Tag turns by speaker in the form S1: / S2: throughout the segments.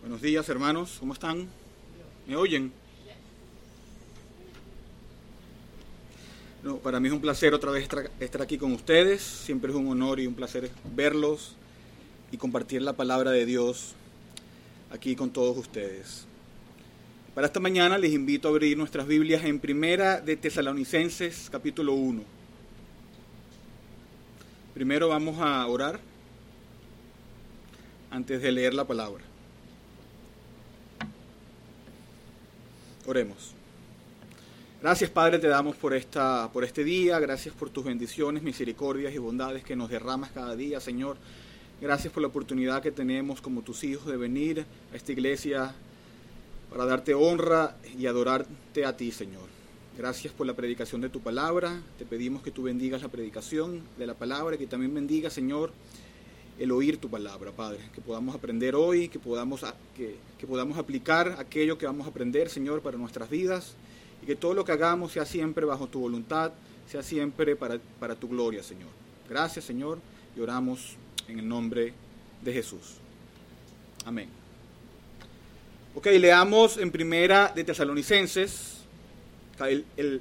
S1: Buenos días, hermanos. ¿Cómo están? ¿Me oyen? No, para mí es un placer otra vez estar aquí con ustedes. Siempre es un honor y un placer verlos y compartir la palabra de Dios aquí con todos ustedes. Para esta mañana les invito a abrir nuestras Biblias en Primera de Tesalonicenses, capítulo 1. Primero vamos a orar antes de leer la palabra. Oremos. Gracias Padre te damos por, esta, por este día, gracias por tus bendiciones, misericordias y bondades que nos derramas cada día, Señor. Gracias por la oportunidad que tenemos como tus hijos de venir a esta iglesia para darte honra y adorarte a ti, Señor. Gracias por la predicación de tu palabra. Te pedimos que tú bendigas la predicación de la palabra y que también bendiga, Señor, el oír tu palabra, Padre. Que podamos aprender hoy, que podamos, que podamos aplicar aquello que vamos a aprender, Señor, para nuestras vidas. Y que todo lo que hagamos sea siempre bajo tu voluntad, sea siempre para, para tu gloria, Señor. Gracias, Señor, y oramos en el nombre de Jesús. Amén. Ok, leamos en primera de Tesalonicenses, el, el-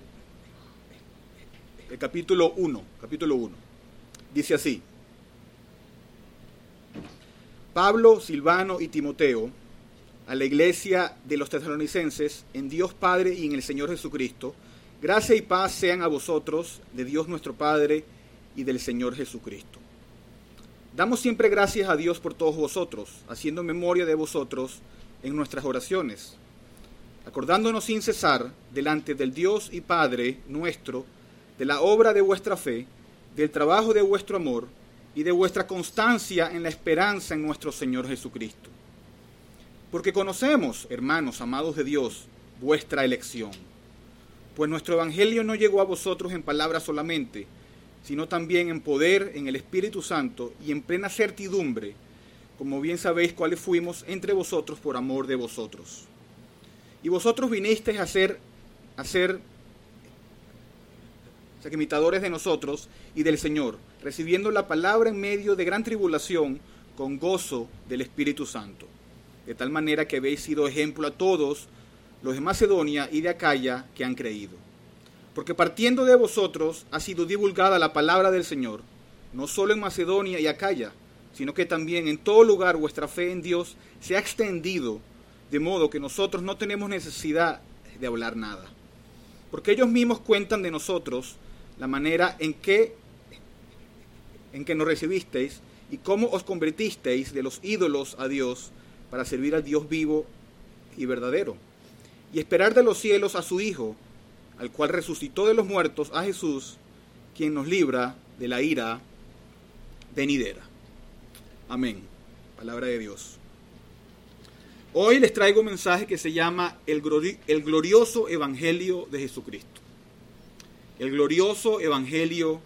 S1: capítulo 1, capítulo 1. Dice así. Pablo, Silvano y Timoteo, a la iglesia de los tesalonicenses, en Dios Padre y en el Señor Jesucristo, gracia y paz sean a vosotros, de Dios nuestro Padre y del Señor Jesucristo. Damos siempre gracias a Dios por todos vosotros, haciendo memoria de vosotros en nuestras oraciones, acordándonos sin cesar delante del Dios y Padre nuestro, de la obra de vuestra fe, del trabajo de vuestro amor y de vuestra constancia en la esperanza en nuestro Señor Jesucristo. Porque conocemos, hermanos amados de Dios, vuestra elección. Pues nuestro Evangelio no llegó a vosotros en palabras solamente, sino también en poder, en el Espíritu Santo y en plena certidumbre, como bien sabéis cuáles fuimos entre vosotros por amor de vosotros. Y vosotros vinisteis a ser, a ser o sea, de nosotros y del Señor, recibiendo la palabra en medio de gran tribulación con gozo del Espíritu Santo, de tal manera que habéis sido ejemplo a todos los de Macedonia y de Acaya que han creído. Porque partiendo de vosotros ha sido divulgada la palabra del Señor, no solo en Macedonia y Acaya, sino que también en todo lugar vuestra fe en Dios se ha extendido, de modo que nosotros no tenemos necesidad de hablar nada. Porque ellos mismos cuentan de nosotros la manera en que en que nos recibisteis y cómo os convertisteis de los ídolos a Dios para servir al Dios vivo y verdadero y esperar de los cielos a su Hijo, al cual resucitó de los muertos a Jesús, quien nos libra de la ira venidera. Amén. Palabra de Dios. Hoy les traigo un mensaje que se llama el, el glorioso Evangelio de Jesucristo. El glorioso Evangelio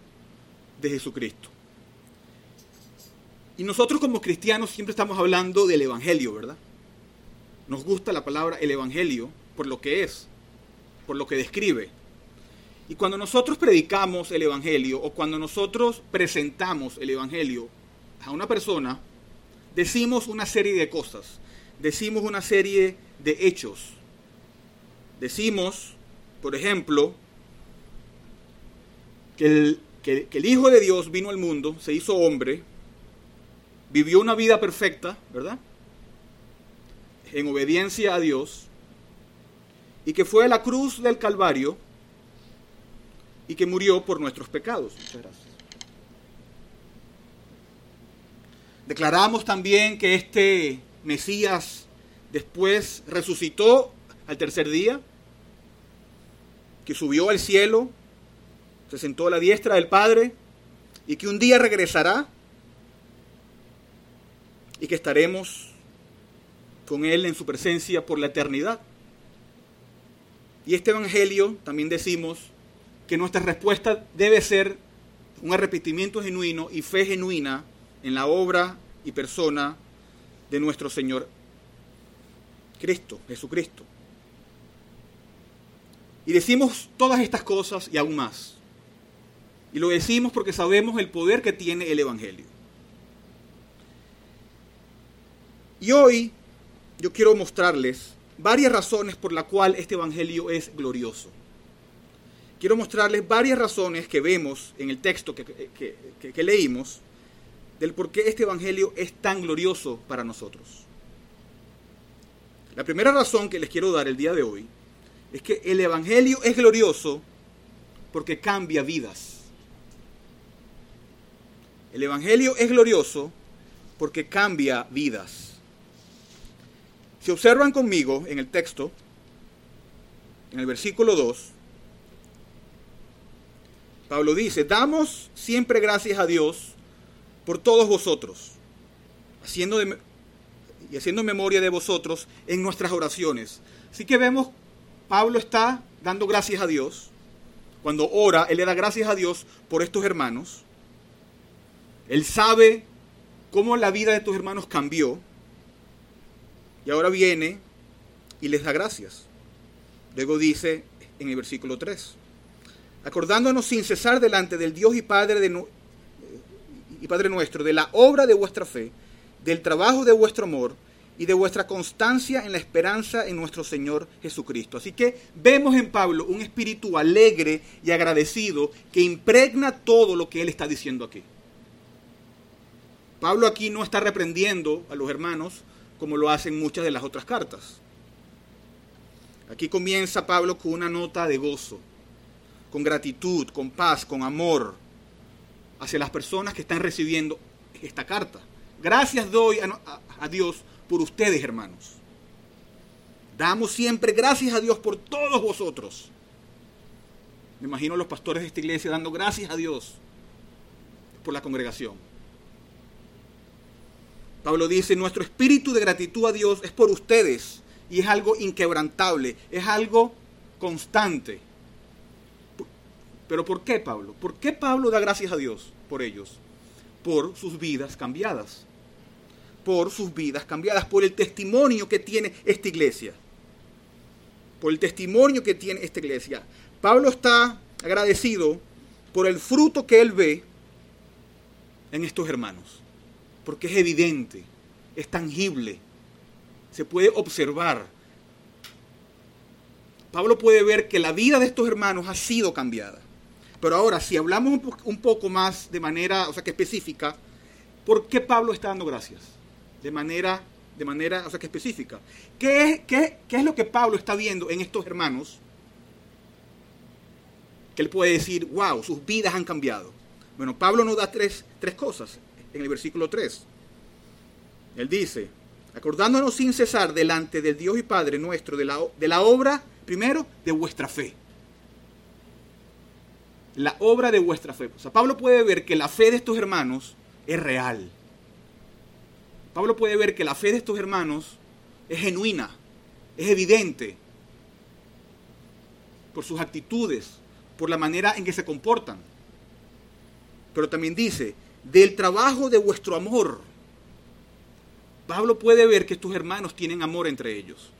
S1: de Jesucristo. Y nosotros como cristianos siempre estamos hablando del Evangelio, ¿verdad? Nos gusta la palabra el Evangelio por lo que es, por lo que describe. Y cuando nosotros predicamos el Evangelio o cuando nosotros presentamos el Evangelio a una persona, decimos una serie de cosas, decimos una serie de hechos. Decimos, por ejemplo, que el, que- el Hijo de Dios vino al mundo, se hizo hombre, vivió una vida perfecta, ¿verdad? En obediencia a Dios, y que fue a la cruz del Calvario y que murió por nuestros pecados. Muchas gracias. Declaramos también que este Mesías después resucitó al tercer día, que subió al cielo, se sentó a la diestra del Padre y que un día regresará y que estaremos con Él en su presencia por la eternidad. Y este Evangelio también decimos que nuestra respuesta debe ser un arrepentimiento genuino y fe genuina en la obra y persona de nuestro Señor Cristo, Jesucristo. Y decimos todas estas cosas y aún más. Y lo decimos porque sabemos el poder que tiene el Evangelio. Y hoy yo quiero mostrarles varias razones por las cuales este Evangelio es glorioso. Quiero mostrarles varias razones que vemos en el texto que, que leímos del por qué este Evangelio es tan glorioso para nosotros. La primera razón que les quiero dar el día de hoy es que el Evangelio es glorioso porque cambia vidas. El Evangelio es glorioso porque cambia vidas. Si observan conmigo en el texto, en el versículo 2, Pablo dice, damos siempre gracias a Dios por todos vosotros, haciendo y haciendo memoria de vosotros en nuestras oraciones. Así que vemos, Pablo está dando gracias a Dios. Cuando ora, él le da gracias a Dios por estos hermanos. Él sabe cómo la vida de tus hermanos cambió. Y ahora viene y les da gracias. Luego dice en el versículo 3, acordándonos sin cesar delante del Dios y Padre, de, y Padre nuestro, de la obra de vuestra fe, del trabajo de vuestro amor y de vuestra constancia en la esperanza en nuestro Señor Jesucristo. Así que vemos en Pablo un espíritu alegre y agradecido que impregna todo lo que él está diciendo aquí. Pablo aquí no está reprendiendo a los hermanos como lo hacen muchas de las otras cartas. Aquí comienza Pablo con una nota de gozo, con gratitud, con paz, con amor hacia las personas que están recibiendo esta carta. Gracias doy a, Dios por ustedes, hermanos. Damos siempre gracias a Dios por todos vosotros. Me imagino los pastores de esta iglesia dando gracias a Dios por la congregación. Pablo dice, nuestro espíritu de gratitud a Dios es por ustedes y es algo inquebrantable, es algo constante. Pero ¿por qué Pablo? ¿Por qué Pablo da gracias a Dios por ellos? Por sus vidas cambiadas. Por sus vidas cambiadas, por el testimonio que tiene esta iglesia. Por el testimonio que tiene esta iglesia. Pablo está agradecido por el fruto que él ve en estos hermanos porque es evidente, es tangible, se puede observar. Pablo puede ver que la vida de estos hermanos ha sido cambiada. Pero ahora, si hablamos un poco más de manera, o sea, que específica, ¿por qué Pablo está dando gracias? De manera, de manera, o sea, que específica. ¿Qué es, qué, qué es lo que Pablo está viendo en estos hermanos? Que él puede decir, wow, sus vidas han cambiado. Bueno, Pablo nos da tres, tres cosas en el versículo 3. Él dice, acordándonos sin cesar delante del Dios y Padre nuestro de la, de la obra, primero, de vuestra fe. La obra de vuestra fe. O sea, Pablo puede ver que la fe de estos hermanos es real. Pablo puede ver que la fe de estos hermanos es genuina, es evidente, por sus actitudes, por la manera en que se comportan. Pero también dice, del trabajo de vuestro amor. Pablo puede ver que tus hermanos tienen amor entre ellos.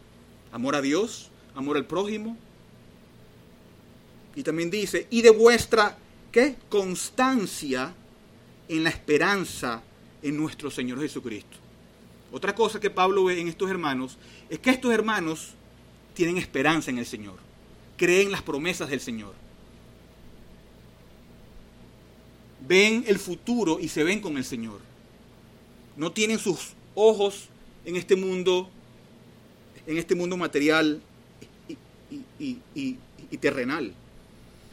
S1: Amor a Dios, amor al prójimo. Y también dice, y de vuestra, ¿qué? Constancia en la esperanza en nuestro Señor Jesucristo. Otra cosa que Pablo ve en estos hermanos es que estos hermanos tienen esperanza en el Señor, creen las promesas del Señor. ven el futuro y se ven con el Señor. No tienen sus ojos en este mundo, en este mundo material y, terrenal.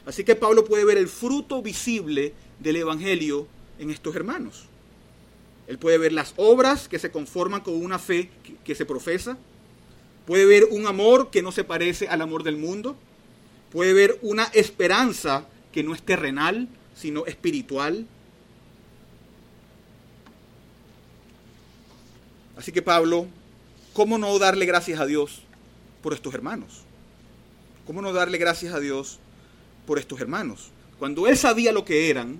S1: Así que Pablo puede ver el fruto visible del Evangelio en estos hermanos. Él puede ver las obras que se conforman con una fe que se profesa. Puede ver un amor que no se parece al amor del mundo. Puede ver una esperanza que no es terrenal, sino espiritual. Así que Pablo, ¿cómo no darle gracias a Dios por estos hermanos? ¿Cómo no darle gracias a Dios por estos hermanos? Cuando él sabía lo que eran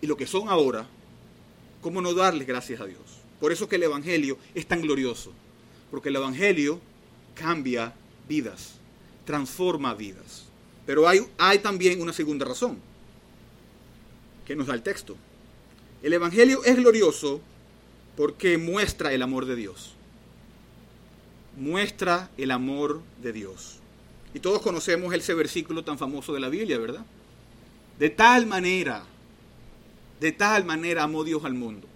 S1: y lo que son ahora, ¿cómo no darles gracias a Dios? Por eso que el Evangelio es tan glorioso. Porque el Evangelio cambia vidas, transforma vidas. Pero hay, hay también una segunda razón que nos da el texto. El Evangelio es glorioso porque muestra el amor de Dios. Muestra el amor de Dios. Y todos conocemos ese versículo tan famoso de la Biblia, ¿verdad? De tal manera, de tal manera amó Dios al mundo.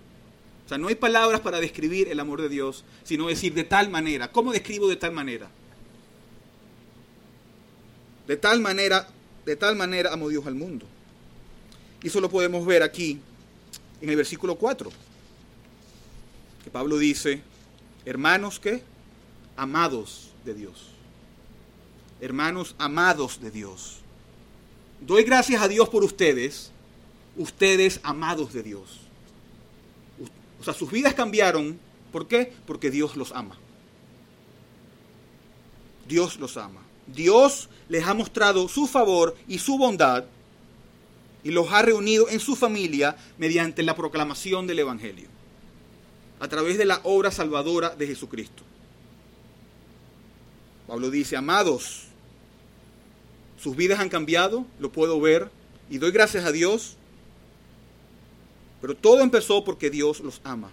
S1: O sea, no hay palabras para describir el amor de Dios, sino decir de tal manera. ¿Cómo describo de tal manera? De tal manera, de tal manera amó Dios al mundo. Y eso lo podemos ver aquí en el versículo 4. Que Pablo dice, hermanos que amados de Dios. Hermanos amados de Dios. Doy gracias a Dios por ustedes, ustedes amados de Dios. O sea, sus vidas cambiaron. ¿Por qué? Porque Dios los ama. Dios los ama. Dios les ha mostrado su favor y su bondad y los ha reunido en su familia mediante la proclamación del Evangelio, a través de la obra salvadora de Jesucristo. Pablo dice, amados, sus vidas han cambiado, lo puedo ver, y doy gracias a Dios, pero todo empezó porque Dios los ama.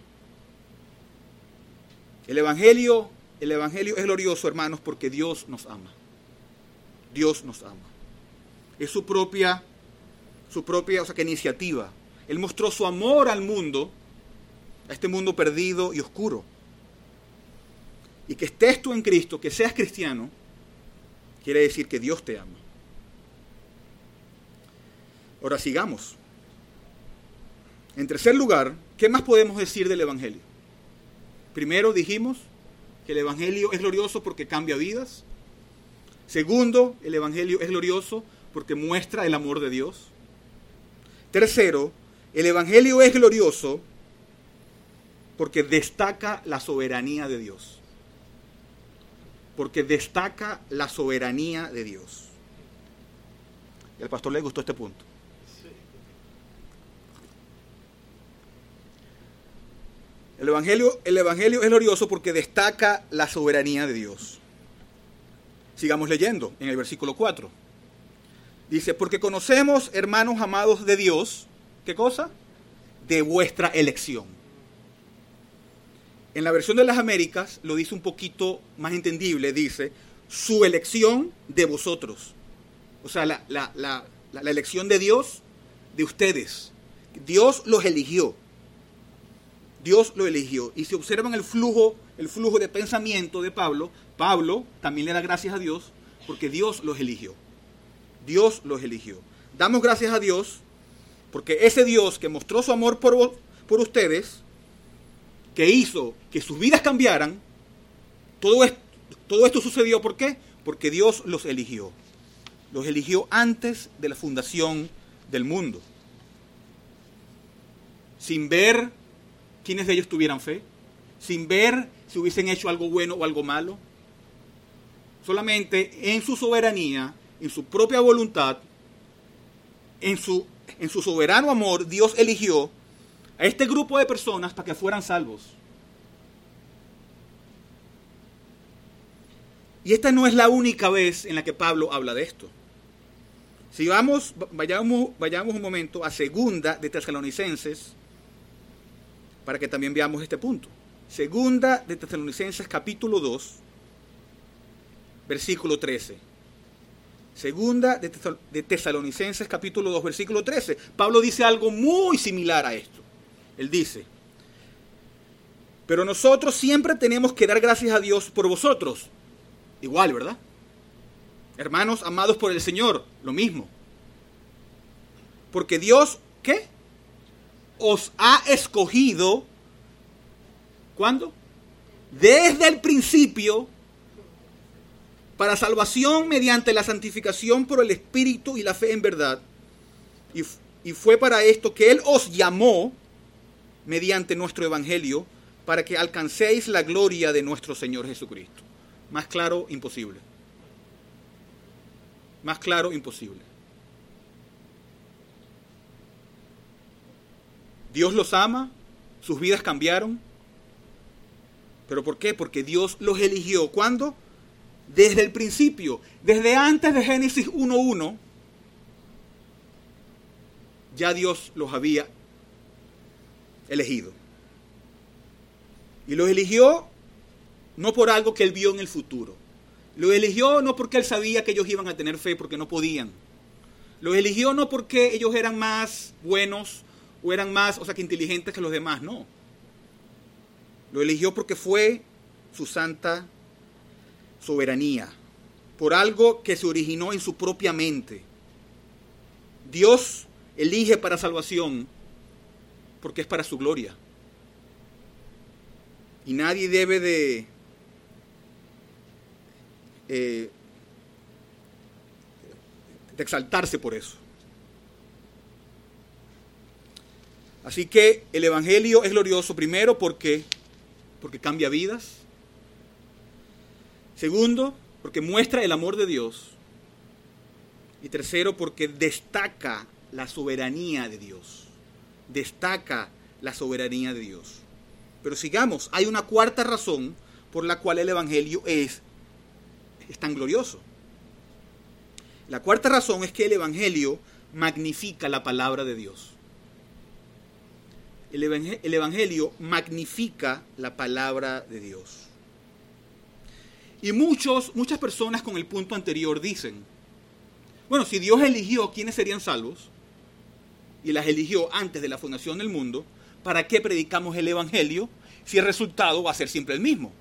S1: El Evangelio, el Evangelio es glorioso, hermanos, porque Dios nos ama. Dios nos ama. Es su propia, su propia, o sea, que iniciativa. Él mostró su amor al mundo, a este mundo perdido y oscuro. Y que estés tú en Cristo, que seas cristiano, quiere decir que Dios te ama. Ahora sigamos. En tercer lugar, ¿qué más podemos decir del Evangelio? Primero dijimos que el Evangelio es glorioso porque cambia vidas. Segundo, el Evangelio es glorioso porque muestra el amor de Dios. Tercero, el Evangelio es glorioso porque destaca la soberanía de Dios. Porque destaca la soberanía de Dios. Y al pastor le gustó este punto. El evangelio, el evangelio es glorioso porque destaca la soberanía de Dios. Sigamos leyendo en el versículo 4. Dice, porque conocemos, hermanos amados de Dios, ¿qué cosa? De vuestra elección. En la versión de las Américas lo dice un poquito más entendible, dice, su elección de vosotros. O sea, la, elección de Dios de ustedes. Dios los eligió. Dios lo eligió. Y si observan el flujo, el flujo de pensamiento de Pablo, Pablo también le da gracias a Dios porque Dios los eligió. Dios los eligió. Damos gracias a Dios porque ese Dios que mostró su amor por, por ustedes, que hizo que sus vidas cambiaran, todo esto, sucedió ¿por qué? Porque Dios los eligió. Los eligió antes de la fundación del mundo. Sin ver quiénes de ellos tuvieran fe, sin ver si hubiesen hecho algo bueno o algo malo. Solamente en su soberanía, en su propia voluntad, en su soberano amor, Dios eligió a este grupo de personas para que fueran salvos. Y esta no es la única vez en la que Pablo habla de esto. Si vamos, vayamos, vayamos un momento a segunda de Tesalonicenses, para que también veamos este punto. Segunda de Tesalonicenses capítulo 2, versículo 13. Segunda de Tesalonicenses capítulo 2, versículo 13. Pablo dice algo muy similar a esto. Él dice, pero nosotros siempre tenemos que dar gracias a Dios por vosotros. Igual, ¿verdad? Hermanos amados por el Señor, lo mismo. Porque Dios, ¿qué? os ha escogido, ¿cuándo? Desde el principio, para salvación mediante la santificación por el Espíritu y la fe en verdad. Y, y fue para esto que Él os llamó mediante nuestro Evangelio, para que alcancéis la gloria de nuestro Señor Jesucristo. Más claro, imposible. Más claro, imposible. Dios los ama, sus vidas cambiaron. ¿Pero por qué? Porque Dios los eligió. ¿Cuándo? Desde el principio, desde antes de Génesis 1.1, ya Dios los había elegido. Y los eligió no por algo que él vio en el futuro. Lo eligió no porque él sabía que ellos iban a tener fe, porque no podían. Lo eligió no porque ellos eran más buenos o eran más, o sea, que inteligentes que los demás, no. Lo eligió porque fue su santa soberanía, por algo que se originó en su propia mente. Dios elige para salvación porque es para su gloria. Y nadie debe de eh, de exaltarse por eso. Así que el Evangelio es glorioso primero porque, porque cambia vidas. Segundo, porque muestra el amor de Dios. Y tercero, porque destaca la soberanía de Dios. Destaca la soberanía de Dios. Pero sigamos, hay una cuarta razón por la cual el Evangelio es, tan glorioso. La cuarta razón es que el Evangelio magnifica la palabra de Dios. El Evangelio magnifica la palabra de Dios. Y muchos, muchas personas con el punto anterior dicen, bueno, si Dios eligió quiénes serían salvos, y las eligió antes de la fundación del mundo, ¿para qué predicamos el Evangelio si el resultado va a ser siempre el mismo?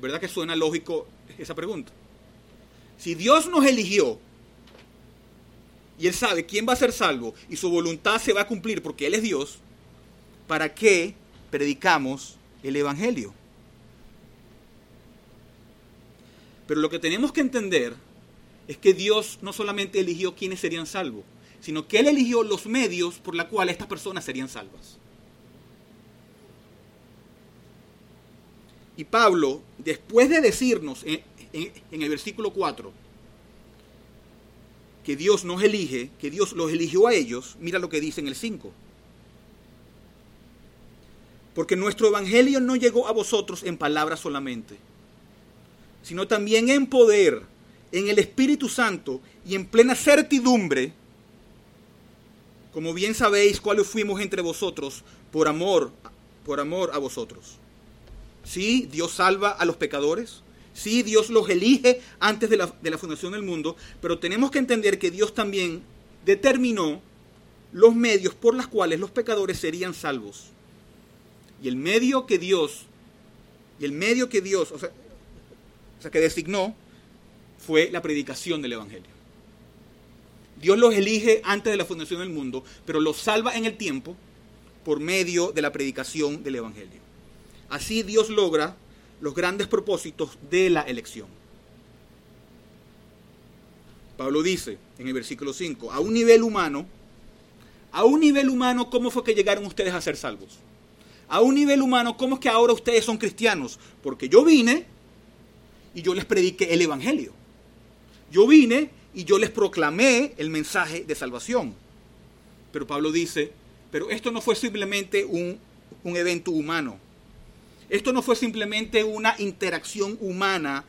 S1: ¿Verdad que suena lógico esa pregunta? Si Dios nos eligió y Él sabe quién va a ser salvo y su voluntad se va a cumplir porque Él es Dios, ¿para qué predicamos el Evangelio? Pero lo que tenemos que entender es que Dios no solamente eligió quiénes serían salvos, sino que Él eligió los medios por los cuales estas personas serían salvas. Y Pablo, después de decirnos en, el versículo 4, que Dios nos elige, que Dios los eligió a ellos, mira lo que dice en el 5. Porque nuestro evangelio no llegó a vosotros en palabras solamente, sino también en poder, en el Espíritu Santo y en plena certidumbre, como bien sabéis cuáles fuimos entre vosotros por amor, por amor a vosotros. Sí, Dios salva a los pecadores, Sí, Dios los elige antes de la, fundación del mundo, pero tenemos que entender que Dios también determinó los medios por los cuales los pecadores serían salvos. Y el medio que Dios, y el medio que Dios, o sea, que designó, fue la predicación del Evangelio. Dios los elige antes de la fundación del mundo, pero los salva en el tiempo por medio de la predicación del Evangelio. Así Dios logra los grandes propósitos de la elección. Pablo dice en el versículo 5, a un nivel humano, a un nivel humano, ¿cómo fue que llegaron ustedes a ser salvos? A un nivel humano, ¿cómo es que ahora ustedes son cristianos? Porque yo vine y yo les prediqué el Evangelio. Yo vine y yo les proclamé el mensaje de salvación. Pero Pablo dice, pero esto no fue simplemente un, un evento humano. Esto no fue simplemente una interacción humana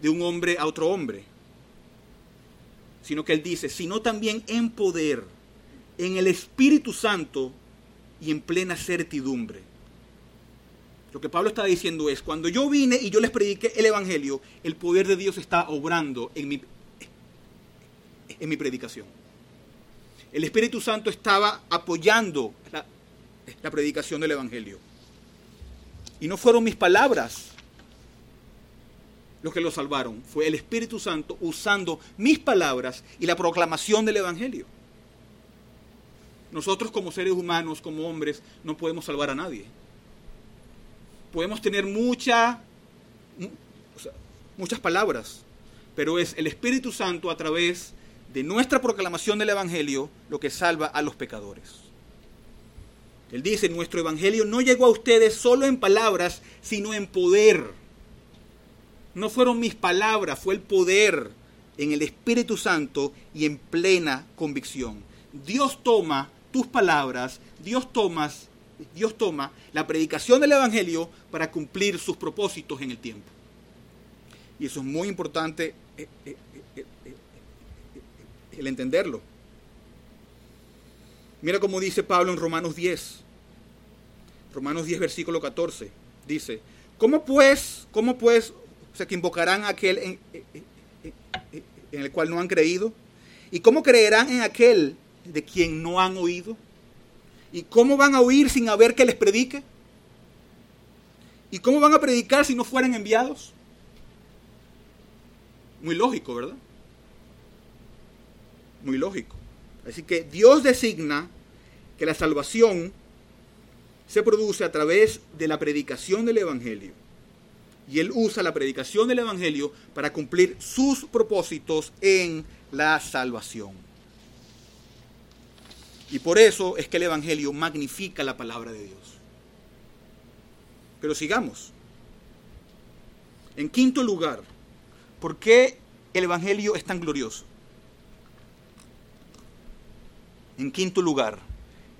S1: de un hombre a otro hombre, sino que él dice, sino también en poder, en el Espíritu Santo y en plena certidumbre. Lo que Pablo está diciendo es, cuando yo vine y yo les prediqué el Evangelio, el poder de Dios está obrando en mi, en mi predicación. El Espíritu Santo estaba apoyando la, predicación del Evangelio. Y no fueron mis palabras los que lo salvaron, fue el Espíritu Santo usando mis palabras y la proclamación del Evangelio. Nosotros como seres humanos, como hombres, no podemos salvar a nadie. Podemos tener mucha, muchas palabras, pero es el Espíritu Santo a través de nuestra proclamación del Evangelio lo que salva a los pecadores. Él dice, nuestro evangelio no llegó a ustedes solo en palabras, sino en poder. No fueron mis palabras, fue el poder en el Espíritu Santo y en plena convicción. Dios toma tus palabras, Dios toma Dios toma la predicación del Evangelio para cumplir sus propósitos en el tiempo. Y eso es muy importante eh, eh, el entenderlo. Mira cómo dice Pablo en Romanos 10. Romanos 10, versículo 14. Dice, ¿cómo pues, cómo pues, o sea, que invocarán a aquel en, en el cual no han creído? ¿Y cómo creerán en aquel de quien no han oído? ¿Y cómo van a oír sin haber que les predique? ¿Y cómo van a predicar si no fueran enviados? Muy lógico, ¿verdad? Muy lógico. Así que Dios designa que la salvación se produce a través de la predicación del Evangelio. Y Él usa la predicación del Evangelio para cumplir sus propósitos en la salvación. Y por eso es que el Evangelio magnifica la palabra de Dios. Pero sigamos. En quinto lugar, ¿por qué el Evangelio es tan glorioso? En quinto lugar,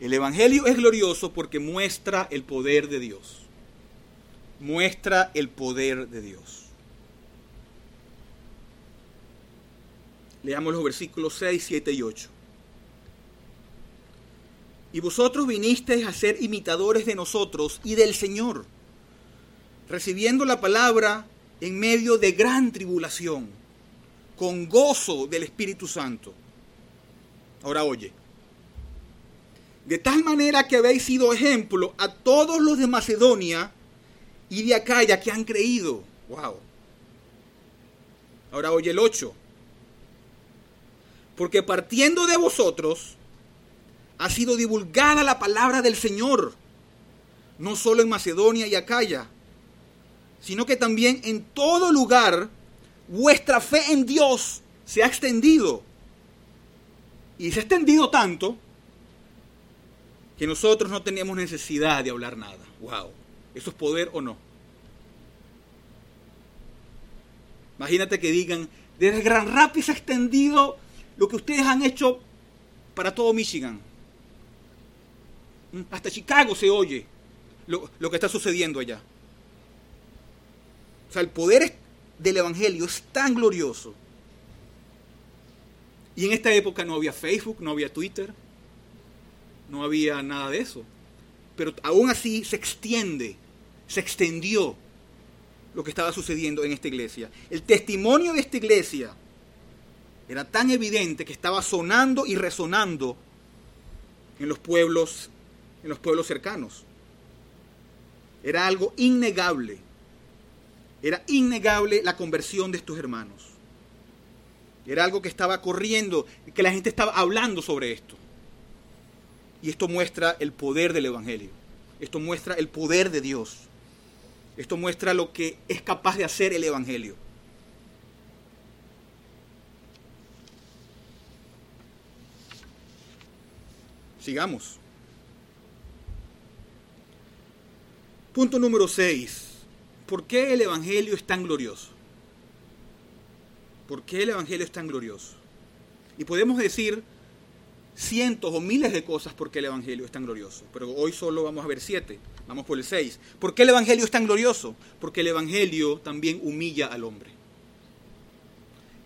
S1: el Evangelio es glorioso porque muestra el poder de Dios. Muestra el poder de Dios. Leamos los versículos 6, 7 y 8. Y vosotros vinisteis a ser imitadores de nosotros y del Señor, recibiendo la palabra en medio de gran tribulación, con gozo del Espíritu Santo. Ahora oye, de tal manera que habéis sido ejemplo a todos los de Macedonia y de Acaya que han creído. Wow. Ahora oye el 8. Porque partiendo de vosotros ha sido divulgada la palabra del Señor, no solo en Macedonia y Acaya, sino que también en todo lugar vuestra fe en Dios se ha extendido. Y se ha extendido tanto que nosotros no teníamos necesidad de hablar nada. ¡Wow! ¿Eso es poder o no? Imagínate que digan, desde Gran Rapids ha extendido lo que ustedes han hecho para todo Michigan. Mm, hasta Chicago se oye lo, lo que está sucediendo allá. O sea, el poder del Evangelio es tan glorioso. Y en esta época no había Facebook, no había Twitter, no había nada de eso. Pero aún así se extiende, se extendió lo que estaba sucediendo en esta iglesia. El testimonio de esta iglesia era tan evidente que estaba sonando y resonando en los pueblos, en los pueblos cercanos. Era algo innegable. Era innegable la conversión de estos hermanos. Era algo que estaba corriendo, que la gente estaba hablando sobre esto. Y esto muestra el poder del Evangelio. Esto muestra el poder de Dios. Esto muestra lo que es capaz de hacer el Evangelio. Sigamos. Punto número 6. ¿Por qué el Evangelio es tan glorioso? ¿Por qué el Evangelio es tan glorioso? Y podemos decir cientos o miles de cosas porque el Evangelio es tan glorioso. Pero hoy solo vamos a ver siete. Vamos por el seis. ¿Por qué el Evangelio es tan glorioso? Porque el Evangelio también humilla al hombre.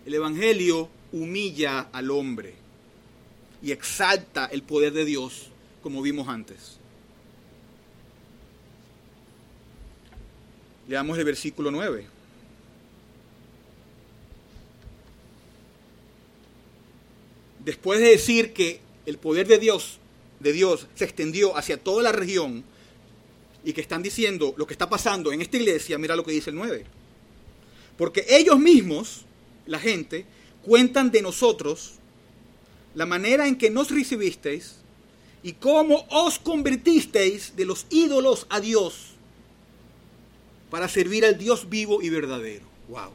S1: El Evangelio humilla al hombre y exalta el poder de Dios, como vimos antes. Leamos el versículo 9. Después de decir que el poder de Dios, de Dios se extendió hacia toda la región y que están diciendo lo que está pasando en esta iglesia, mira lo que dice el 9. Porque ellos mismos, la gente, cuentan de nosotros la manera en que nos recibisteis y cómo os convertisteis de los ídolos a Dios para servir al Dios vivo y verdadero. Wow.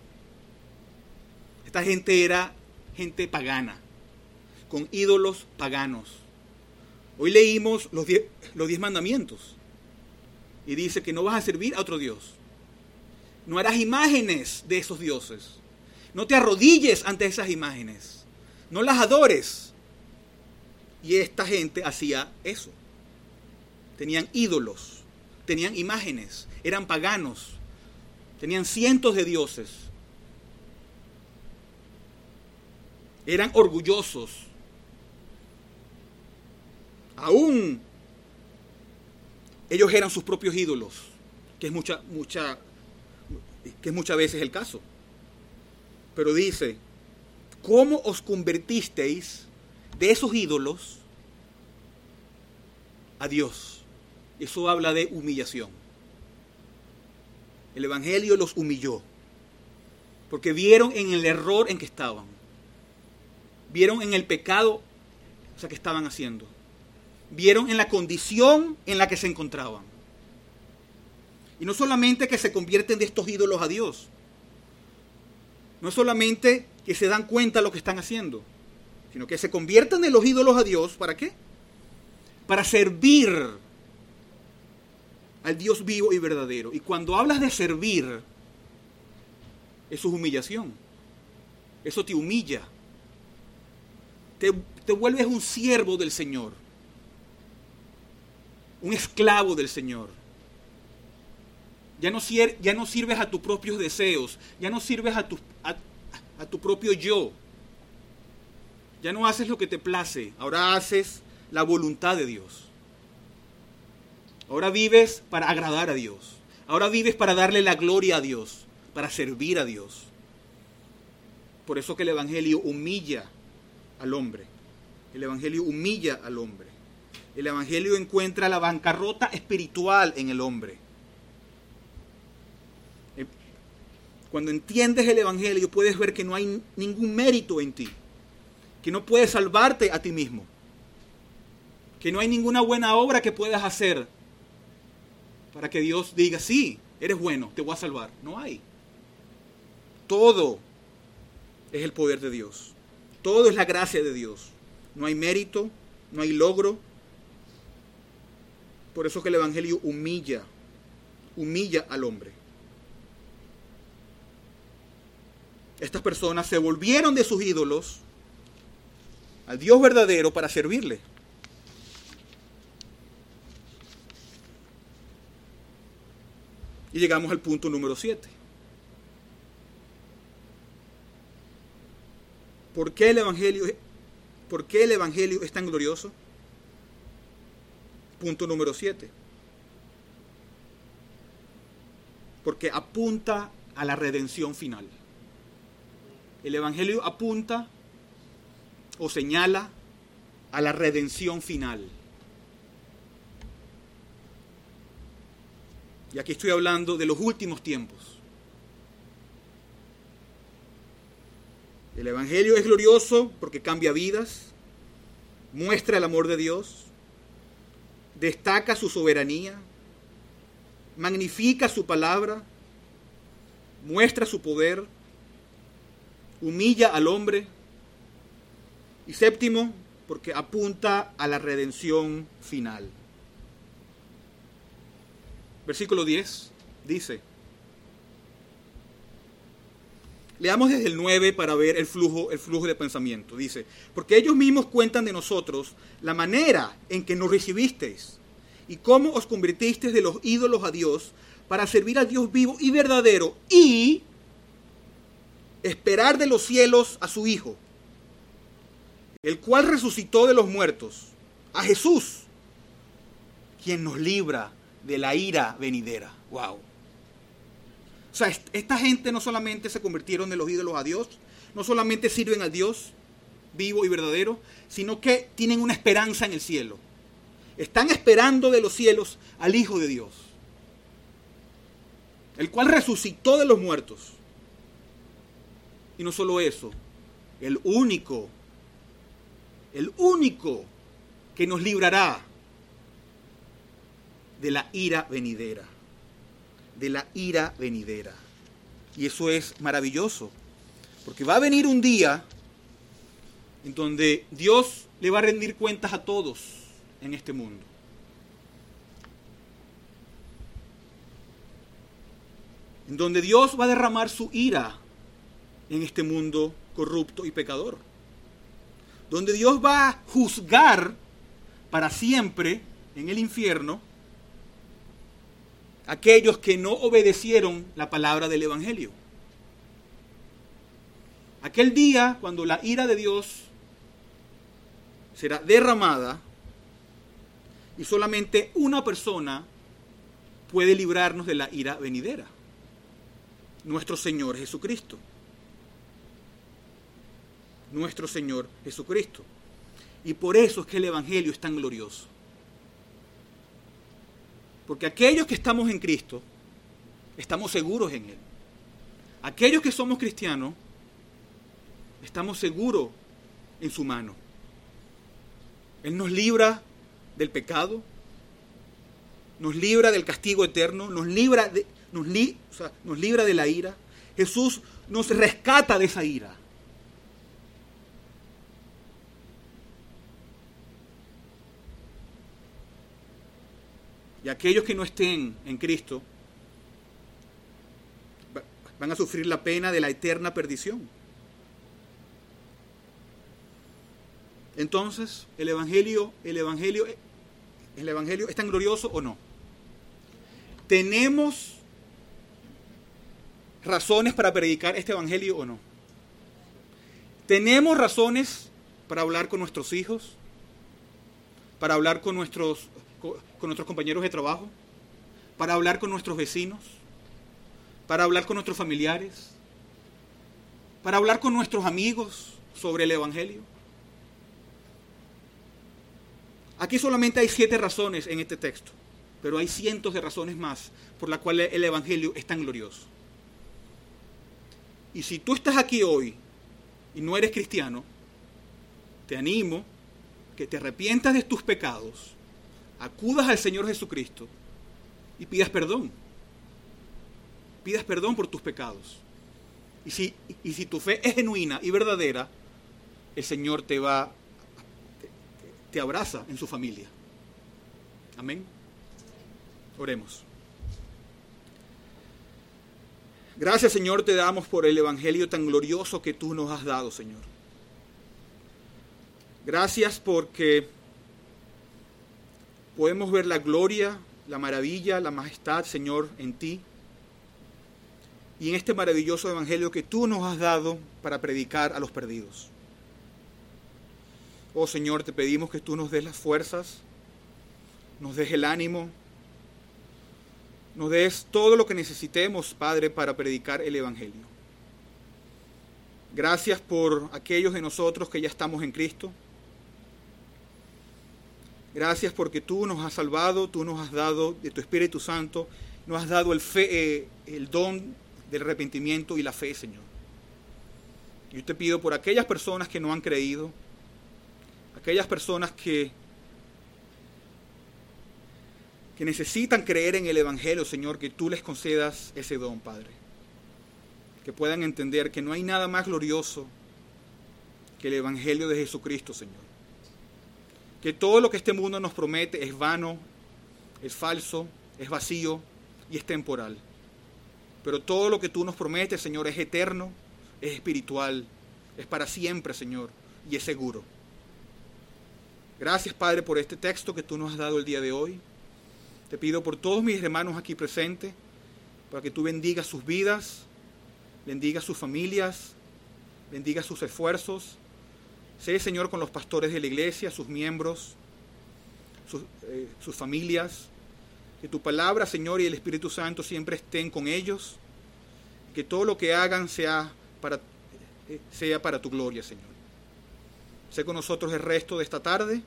S1: Esta gente era gente pagana con ídolos paganos. Hoy leímos los diez, los diez mandamientos y dice que no vas a servir a otro Dios. No harás imágenes de esos dioses. No te arrodilles ante esas imágenes. No las adores. Y esta gente hacía eso. tenían ídolos, tenían imágenes, eran paganos, tenían cientos de dioses, eran orgullosos. Aún ellos eran sus propios ídolos, que es mucha, mucha, que es muchas veces el caso. Pero dice, ¿cómo os convertisteis de esos ídolos a Dios? Eso habla de humillación. El Evangelio los humilló, porque vieron en el error en que estaban, vieron en el pecado o sea, que estaban haciendo, vieron en la condición en la que se encontraban. Y no solamente que se convierten de estos ídolos a Dios, no solamente que se dan cuenta de lo que están haciendo, sino que se convierten de los ídolos a Dios, ¿para qué? Para servir al Dios vivo y verdadero. Y cuando hablas de servir, eso es humillación. Eso te humilla. Te, te vuelves un siervo del Señor. Un esclavo del Señor. Ya no, ya no sirves a tus propios deseos. Ya no sirves a tu, a, a tu propio yo. Ya no haces lo que te place. Ahora haces la voluntad de Dios. Ahora vives para agradar a Dios. Ahora vives para darle la gloria a Dios, para servir a Dios. Por eso que el Evangelio humilla al hombre. El Evangelio humilla al hombre. El Evangelio encuentra la bancarrota espiritual en el hombre. Eh, cuando entiendes el Evangelio puedes ver que no hay ningún mérito en ti, que no puedes salvarte a ti mismo, que no hay ninguna buena obra que puedas hacer para que Dios diga, sí, eres bueno, te voy a salvar. No hay. Todo es el poder de Dios. Todo es la gracia de Dios. No hay mérito, no hay logro. Por eso que el Evangelio humilla, humilla al hombre. Estas personas se volvieron de sus ídolos al Dios verdadero para servirle. Y llegamos al punto número 7. ¿Por qué el Evangelio, por qué el Evangelio es tan glorioso? Punto número 7. Porque apunta a la redención final. El Evangelio apunta o señala a la redención final. Y aquí estoy hablando de los últimos tiempos. El Evangelio es glorioso porque cambia vidas, muestra el amor de Dios, destaca su soberanía, magnifica su palabra, muestra su poder, humilla al hombre. Y séptimo, porque apunta a la redención final. Versículo 10 dice, leamos desde el 9 para ver el flujo, el flujo de pensamiento. Dice, porque ellos mismos cuentan de nosotros la manera en que nos recibisteis y cómo os convirtisteis de los ídolos a Dios para servir al Dios vivo y verdadero y esperar de los cielos a su Hijo, el cual resucitó de los muertos, a Jesús, quien nos libra de la ira venidera. Wow. O sea, esta gente no solamente se convirtieron de los ídolos a Dios, no solamente sirven a Dios vivo y verdadero, sino que tienen una esperanza en el cielo. Están esperando de los cielos al Hijo de Dios, el cual resucitó de los muertos. Y no solo eso, el único, el único que nos librará de la ira venidera. De la ira venidera. Y eso es maravilloso. Porque va a venir un día en donde Dios le va a rendir cuentas a todos en este mundo. En donde Dios va a derramar su ira en este mundo corrupto y pecador. Donde Dios va a juzgar para siempre en el infierno aquellos que no obedecieron la palabra del Evangelio. Aquel día cuando la ira de Dios será derramada y solamente una persona puede librarnos de la ira venidera, nuestro Señor Jesucristo. Nuestro Señor Jesucristo. Y por eso es que el Evangelio es tan glorioso. Porque aquellos que estamos en Cristo, estamos seguros en Él. Aquellos que somos cristianos, estamos seguros en su mano. Él nos libra del pecado, nos libra del castigo eterno, nos libra de, nos, nos libra de la ira. Jesús nos rescata de esa ira. Y aquellos que no estén en Cristo van a sufrir la pena de la eterna perdición. Entonces, el evangelio, el evangelio, el evangelio es tan glorioso o no? ¿Tenemos razones para predicar este evangelio o no? ¿Tenemos razones para hablar con nuestros hijos? ¿Para hablar con nuestros con nuestros compañeros de trabajo, para hablar con nuestros vecinos, para hablar con nuestros familiares, para hablar con nuestros amigos sobre el Evangelio. Aquí solamente hay siete razones en este texto, pero hay cientos de razones más por las cuales el Evangelio es tan glorioso. Y si tú estás aquí hoy y no eres cristiano, te animo que te arrepientas de tus pecados acudas al Señor Jesucristo y pidas perdón. Pidas perdón por tus pecados. Y si, y si tu fe es genuina y verdadera, el Señor te va, te, te abraza en su familia. Amén. Oremos. Gracias Señor te damos por el Evangelio tan glorioso que tú nos has dado, Señor. Gracias porque podemos ver la gloria, la maravilla, la majestad, Señor, en ti. Y en este maravilloso evangelio que tú nos has dado para predicar a los perdidos. Oh Señor, te pedimos que tú nos des las fuerzas, nos des el ánimo, nos des todo lo que necesitemos, Padre, para predicar el Evangelio. Gracias por aquellos de nosotros que ya estamos en Cristo. Gracias porque tú nos has salvado, tú nos has dado de tu Espíritu Santo, nos has dado el, fe, eh, el don del arrepentimiento y la fe, Señor. Yo te pido por aquellas personas que no han creído, aquellas personas que, que necesitan creer en el Evangelio, Señor, que tú les concedas ese don, Padre. Que puedan entender que no hay nada más glorioso que el Evangelio de Jesucristo, Señor que todo lo que este mundo nos promete es vano, es falso, es vacío y es temporal. Pero todo lo que tú nos prometes, Señor, es eterno, es espiritual, es para siempre, Señor, y es seguro. Gracias, Padre, por este texto que tú nos has dado el día de hoy. Te pido por todos mis hermanos aquí presentes, para que tú bendigas sus vidas, bendigas sus familias, bendigas sus esfuerzos Sé, Señor, con los pastores de la iglesia, sus miembros, eh, sus, familias. Que tu palabra, Señor, y el Espíritu Santo siempre estén con ellos. Que todo lo que hagan sea para, eh, sea para tu gloria, Señor. Sé con nosotros el resto de esta tarde.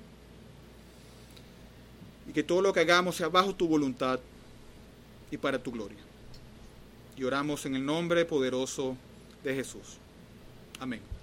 S1: Y que todo lo que hagamos sea bajo tu voluntad y para tu gloria. Y oramos en el nombre poderoso de Jesús. Amén.